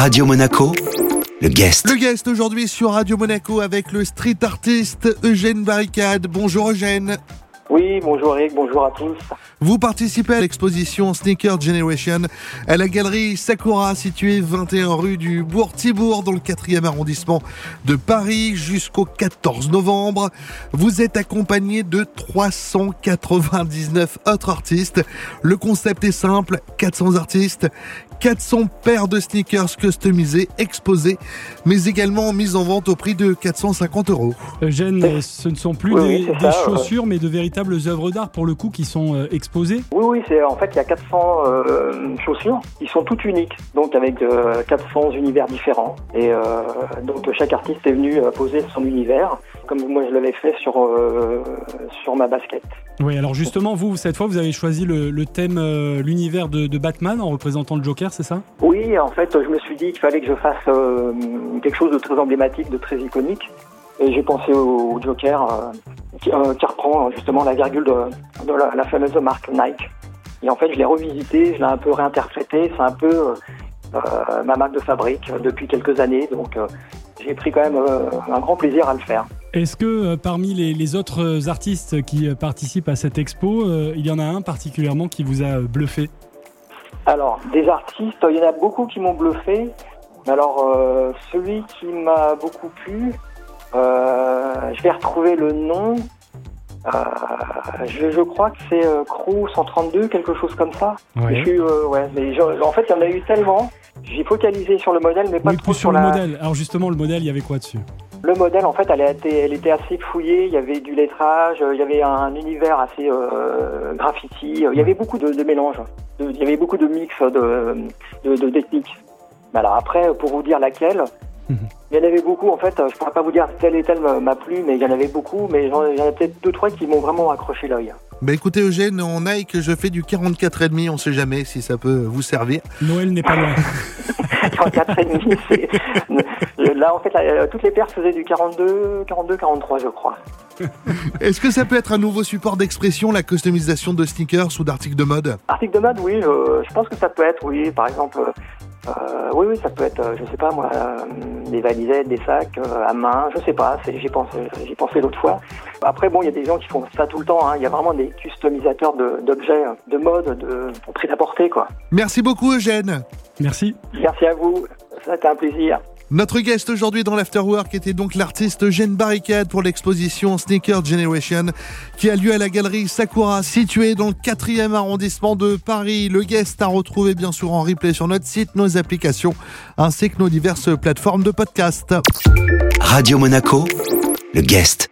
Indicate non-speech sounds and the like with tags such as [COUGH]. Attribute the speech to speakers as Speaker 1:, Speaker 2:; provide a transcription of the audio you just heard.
Speaker 1: Radio Monaco, le guest.
Speaker 2: Le guest aujourd'hui sur Radio Monaco avec le street artiste Eugène Barricade. Bonjour Eugène.
Speaker 3: Oui, bonjour Eric, bonjour à tous.
Speaker 2: Vous participez à l'exposition Sneaker Generation à la galerie Sakura située 21 rue du Bourg-Thibourg dans le 4e arrondissement de Paris jusqu'au 14 novembre. Vous êtes accompagné de 399 autres artistes. Le concept est simple, 400 artistes, 400 paires de sneakers customisés, exposés, mais également mis en vente au prix de 450 euros.
Speaker 4: Eugène, ce ne sont plus
Speaker 3: Oui,
Speaker 4: des,
Speaker 3: oui, c'est
Speaker 4: des
Speaker 3: ça,
Speaker 4: chaussures, mais de véritables œuvres d'art pour le coup qui sont euh, exposées.
Speaker 3: Oui, oui, c'est en fait il y a 400 euh, chaussures. Ils sont toutes uniques, donc avec euh, 400 univers différents. Et euh, donc chaque artiste est venu euh, poser son univers, comme moi je l'avais fait sur euh, sur ma basket.
Speaker 4: Oui, alors justement, vous, cette fois, vous avez choisi le, le thème, euh, l'univers de, de Batman en représentant le Joker, c'est ça?
Speaker 3: Oui, en fait, je me suis dit qu'il fallait que je fasse euh, quelque chose de très emblématique, de très iconique. Et j'ai pensé au, au Joker euh, qui, euh, qui reprend justement la virgule de, de la, la fameuse marque Nike. Et en fait, je l'ai revisité, je l'ai un peu réinterprété. C'est un peu ma marque de fabrique depuis quelques années. Donc, j'ai pris quand même un grand plaisir à le faire.
Speaker 4: Est-ce que parmi les, les autres artistes qui participent à cette expo, il y en a un particulièrement qui vous a bluffé?
Speaker 3: Alors, des artistes, il y en a beaucoup qui m'ont bluffé. Alors, euh, celui qui m'a beaucoup plu, euh, je vais retrouver le nom. Euh, je, je crois que c'est Crew 132, quelque chose comme ça.
Speaker 4: Ouais.
Speaker 3: Je suis, ouais, mais je- en fait, il y en a eu tellement. J'ai focalisé sur le modèle, mais pas
Speaker 4: Oui,
Speaker 3: trop
Speaker 4: plus sur le
Speaker 3: la...
Speaker 4: modèle. Alors justement, le modèle, il y avait quoi dessus?
Speaker 3: Le modèle, en fait, elle, a été, elle était assez fouillée. Il y avait du lettrage, euh, il y avait un univers assez euh, graffiti. Il y avait beaucoup de, de mélanges. De- il y avait beaucoup de mix de, de, de techniques. Mais Alors après, pour vous dire laquelle,
Speaker 4: Mhm.
Speaker 3: il y en avait beaucoup. En fait, je pourrais pas vous dire telle et telle m'a- plu, mais il y en avait beaucoup. Mais il y en a peut-être deux, trois qui m'ont vraiment accroché l'œil.
Speaker 2: Bah écoutez Eugène, en Nike, je fais du 44,5, on sait jamais si ça peut vous servir.
Speaker 4: Noël n'est pas loin. [LAUGHS]
Speaker 3: 44 et demi, c'est... Là, en fait, là, toutes les paires faisaient du 42, 42, 43, je crois. [LAUGHS]
Speaker 2: Est-ce que ça peut être un nouveau support d'expression, la customisation de sneakers ou d'articles de mode?
Speaker 3: Article de mode, oui, je, je pense que ça peut être, oui, par exemple, euh, oui, oui, ça peut être, euh, je sais pas moi, euh, des valisettes, des sacs euh, à main, je sais pas, j'y pensé, j'y pensé l'autre fois. Après, bon, il y a des gens qui font ça tout le temps, hein. il y a vraiment des customisateurs de- d'objets, de mode, de prix à porter, quoi.
Speaker 2: Merci beaucoup Eugène.
Speaker 4: Merci.
Speaker 3: Merci à vous, ça a été un plaisir.
Speaker 2: Notre guest aujourd'hui dans l'Afterwork était donc l'artiste Eugène Barricade pour l'exposition Sneaker Generation qui a lieu à la galerie Sakura située dans le 4e arrondissement de Paris. Le guest à retrouver bien sûr en replay sur notre site, nos applications ainsi que nos diverses plateformes de podcast.
Speaker 1: Radio Monaco, le guest.